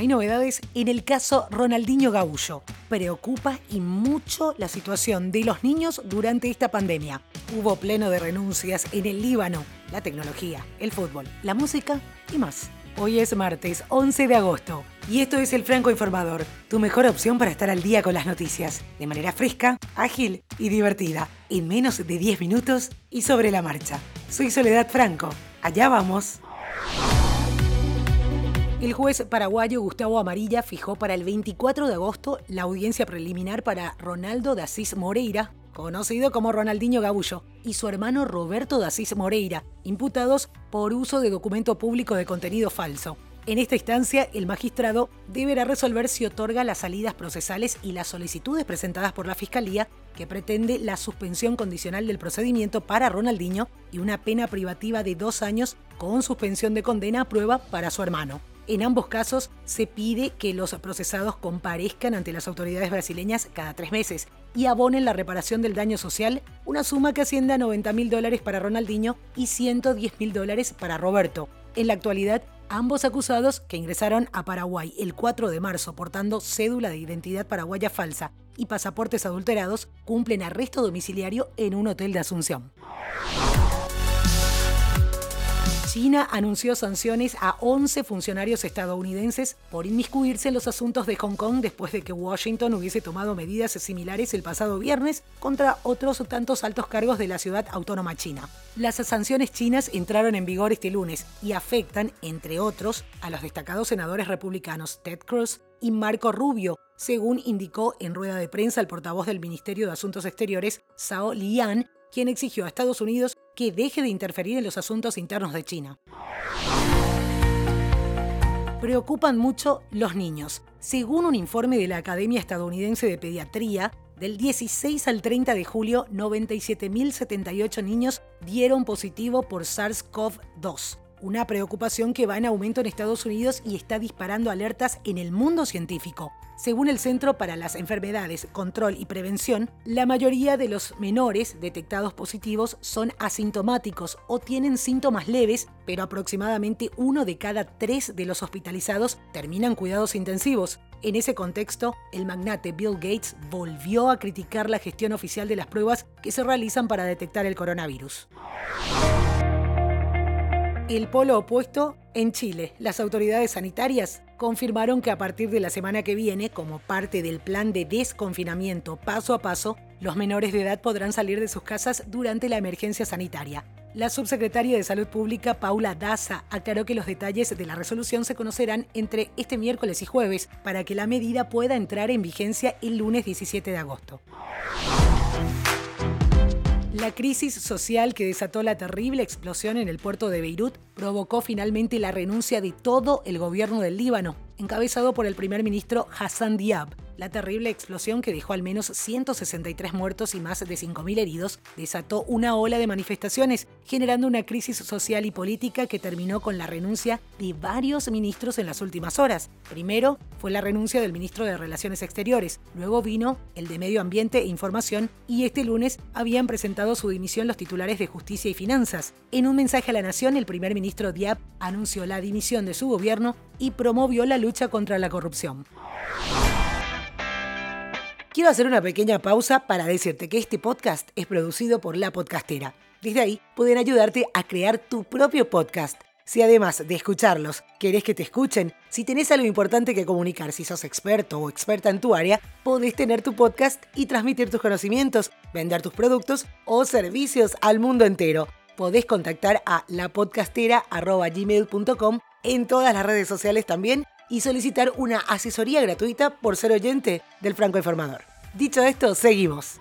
hay novedades en el caso Ronaldinho Gaullo. Preocupa y mucho la situación de los niños durante esta pandemia. Hubo pleno de renuncias en el Líbano, la tecnología, el fútbol, la música y más. Hoy es martes 11 de agosto y esto es el Franco Informador, tu mejor opción para estar al día con las noticias, de manera fresca, ágil y divertida, en menos de 10 minutos y sobre la marcha. Soy Soledad Franco, allá vamos. El juez paraguayo Gustavo Amarilla fijó para el 24 de agosto la audiencia preliminar para Ronaldo de Asís Moreira, conocido como Ronaldinho Gabullo, y su hermano Roberto de Asís Moreira, imputados por uso de documento público de contenido falso. En esta instancia, el magistrado deberá resolver si otorga las salidas procesales y las solicitudes presentadas por la Fiscalía, que pretende la suspensión condicional del procedimiento para Ronaldinho y una pena privativa de dos años con suspensión de condena a prueba para su hermano. En ambos casos se pide que los procesados comparezcan ante las autoridades brasileñas cada tres meses y abonen la reparación del daño social, una suma que asciende a 90 mil dólares para Ronaldinho y 110 mil dólares para Roberto. En la actualidad, ambos acusados, que ingresaron a Paraguay el 4 de marzo portando cédula de identidad paraguaya falsa y pasaportes adulterados, cumplen arresto domiciliario en un hotel de Asunción. China anunció sanciones a 11 funcionarios estadounidenses por inmiscuirse en los asuntos de Hong Kong después de que Washington hubiese tomado medidas similares el pasado viernes contra otros tantos altos cargos de la ciudad autónoma china. Las sanciones chinas entraron en vigor este lunes y afectan, entre otros, a los destacados senadores republicanos Ted Cruz y Marco Rubio, según indicó en rueda de prensa el portavoz del Ministerio de Asuntos Exteriores, Zhao Lian, quien exigió a Estados Unidos que deje de interferir en los asuntos internos de China. Preocupan mucho los niños. Según un informe de la Academia Estadounidense de Pediatría, del 16 al 30 de julio, 97.078 niños dieron positivo por SARS-CoV-2 una preocupación que va en aumento en Estados Unidos y está disparando alertas en el mundo científico. Según el Centro para las Enfermedades, Control y Prevención, la mayoría de los menores detectados positivos son asintomáticos o tienen síntomas leves, pero aproximadamente uno de cada tres de los hospitalizados terminan cuidados intensivos. En ese contexto, el magnate Bill Gates volvió a criticar la gestión oficial de las pruebas que se realizan para detectar el coronavirus el polo opuesto en Chile. Las autoridades sanitarias confirmaron que a partir de la semana que viene, como parte del plan de desconfinamiento paso a paso, los menores de edad podrán salir de sus casas durante la emergencia sanitaria. La subsecretaria de Salud Pública, Paula Daza, aclaró que los detalles de la resolución se conocerán entre este miércoles y jueves para que la medida pueda entrar en vigencia el lunes 17 de agosto. La crisis social que desató la terrible explosión en el puerto de Beirut provocó finalmente la renuncia de todo el gobierno del Líbano, encabezado por el primer ministro Hassan Diab. La terrible explosión que dejó al menos 163 muertos y más de 5.000 heridos desató una ola de manifestaciones, generando una crisis social y política que terminó con la renuncia de varios ministros en las últimas horas. Primero fue la renuncia del ministro de Relaciones Exteriores, luego vino el de Medio Ambiente e Información y este lunes habían presentado su dimisión los titulares de Justicia y Finanzas. En un mensaje a la nación, el primer ministro Diab anunció la dimisión de su gobierno y promovió la lucha contra la corrupción. Quiero hacer una pequeña pausa para decirte que este podcast es producido por La Podcastera. Desde ahí pueden ayudarte a crear tu propio podcast. Si además de escucharlos querés que te escuchen, si tenés algo importante que comunicar, si sos experto o experta en tu área, podés tener tu podcast y transmitir tus conocimientos, vender tus productos o servicios al mundo entero. Podés contactar a lapodcastera.gmail.com en todas las redes sociales también y solicitar una asesoría gratuita por ser oyente del Franco Informador. Dicho esto, seguimos.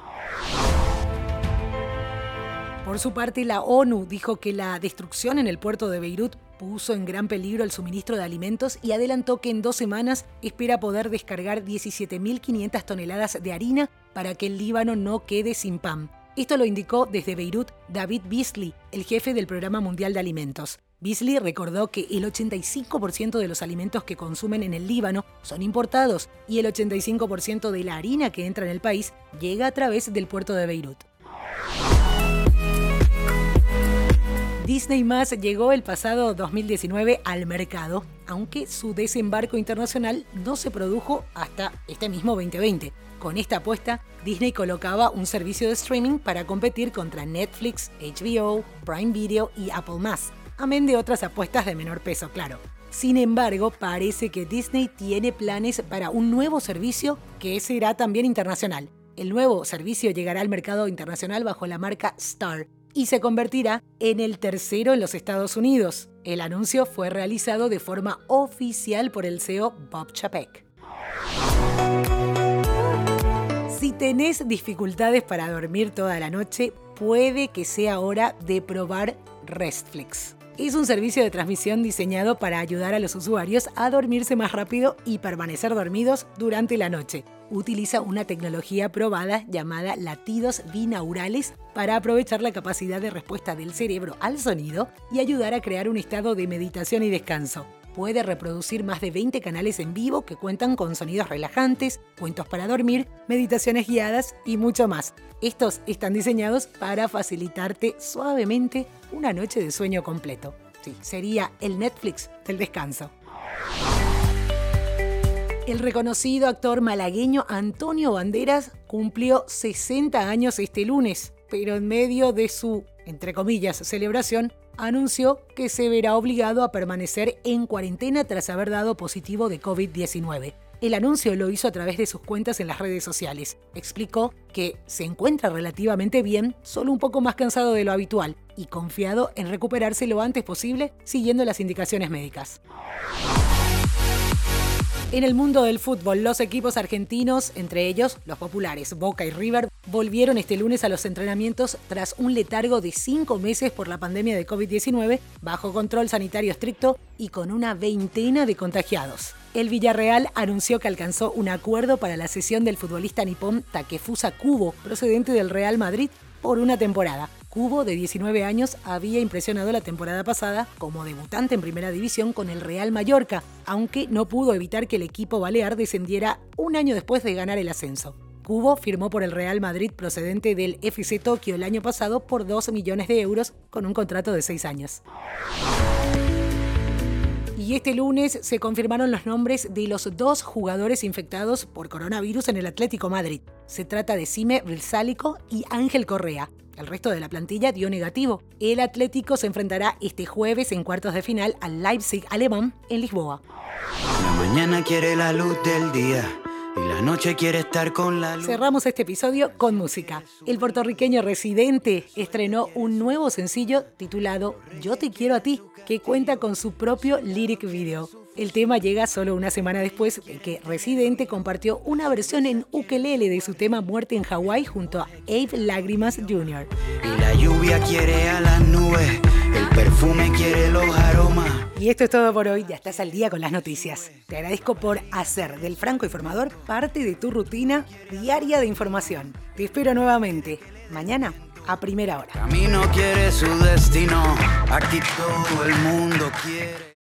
Por su parte, la ONU dijo que la destrucción en el puerto de Beirut puso en gran peligro el suministro de alimentos y adelantó que en dos semanas espera poder descargar 17.500 toneladas de harina para que el Líbano no quede sin pan. Esto lo indicó desde Beirut David Beasley, el jefe del Programa Mundial de Alimentos. Beasley recordó que el 85% de los alimentos que consumen en el Líbano son importados y el 85% de la harina que entra en el país llega a través del puerto de Beirut. Disney Más llegó el pasado 2019 al mercado, aunque su desembarco internacional no se produjo hasta este mismo 2020. Con esta apuesta, Disney colocaba un servicio de streaming para competir contra Netflix, HBO, Prime Video y Apple amén de otras apuestas de menor peso, claro. Sin embargo, parece que Disney tiene planes para un nuevo servicio que será también internacional. El nuevo servicio llegará al mercado internacional bajo la marca Star y se convertirá en el tercero en los Estados Unidos. El anuncio fue realizado de forma oficial por el CEO Bob Chapek. Si tenés dificultades para dormir toda la noche, puede que sea hora de probar Restflix. Es un servicio de transmisión diseñado para ayudar a los usuarios a dormirse más rápido y permanecer dormidos durante la noche. Utiliza una tecnología probada llamada latidos binaurales para aprovechar la capacidad de respuesta del cerebro al sonido y ayudar a crear un estado de meditación y descanso puede reproducir más de 20 canales en vivo que cuentan con sonidos relajantes, cuentos para dormir, meditaciones guiadas y mucho más. Estos están diseñados para facilitarte suavemente una noche de sueño completo. Sí, sería el Netflix del descanso. El reconocido actor malagueño Antonio Banderas cumplió 60 años este lunes, pero en medio de su, entre comillas, celebración, anunció que se verá obligado a permanecer en cuarentena tras haber dado positivo de COVID-19. El anuncio lo hizo a través de sus cuentas en las redes sociales. Explicó que se encuentra relativamente bien, solo un poco más cansado de lo habitual y confiado en recuperarse lo antes posible siguiendo las indicaciones médicas. En el mundo del fútbol, los equipos argentinos, entre ellos los populares Boca y River, volvieron este lunes a los entrenamientos tras un letargo de cinco meses por la pandemia de COVID-19, bajo control sanitario estricto y con una veintena de contagiados. El Villarreal anunció que alcanzó un acuerdo para la cesión del futbolista nipón Takefusa Kubo, procedente del Real Madrid, por una temporada. Cubo, de 19 años, había impresionado la temporada pasada como debutante en primera división con el Real Mallorca, aunque no pudo evitar que el equipo balear descendiera un año después de ganar el ascenso. Cubo firmó por el Real Madrid procedente del FC Tokio el año pasado por 2 millones de euros con un contrato de 6 años. Y este lunes se confirmaron los nombres de los dos jugadores infectados por coronavirus en el Atlético Madrid. Se trata de Sime Brilsálico y Ángel Correa. El resto de la plantilla dio negativo. El Atlético se enfrentará este jueves en cuartos de final al Leipzig alemán en Lisboa. La mañana quiere la luz del día. Y la noche quiere estar con la luz. Cerramos este episodio con música. El puertorriqueño Residente estrenó un nuevo sencillo titulado Yo te quiero a ti, que cuenta con su propio lyric video. El tema llega solo una semana después de que Residente compartió una versión en ukelele de su tema Muerte en Hawái junto a Abe Lágrimas Jr. Y la lluvia quiere a las nubes, el perfume quiere los aromas. Y esto es todo por hoy, ya estás al día con las noticias. Te agradezco por hacer del Franco Informador parte de tu rutina diaria de información. Te espero nuevamente mañana a primera hora. Camino quiere su destino, aquí todo el mundo quiere.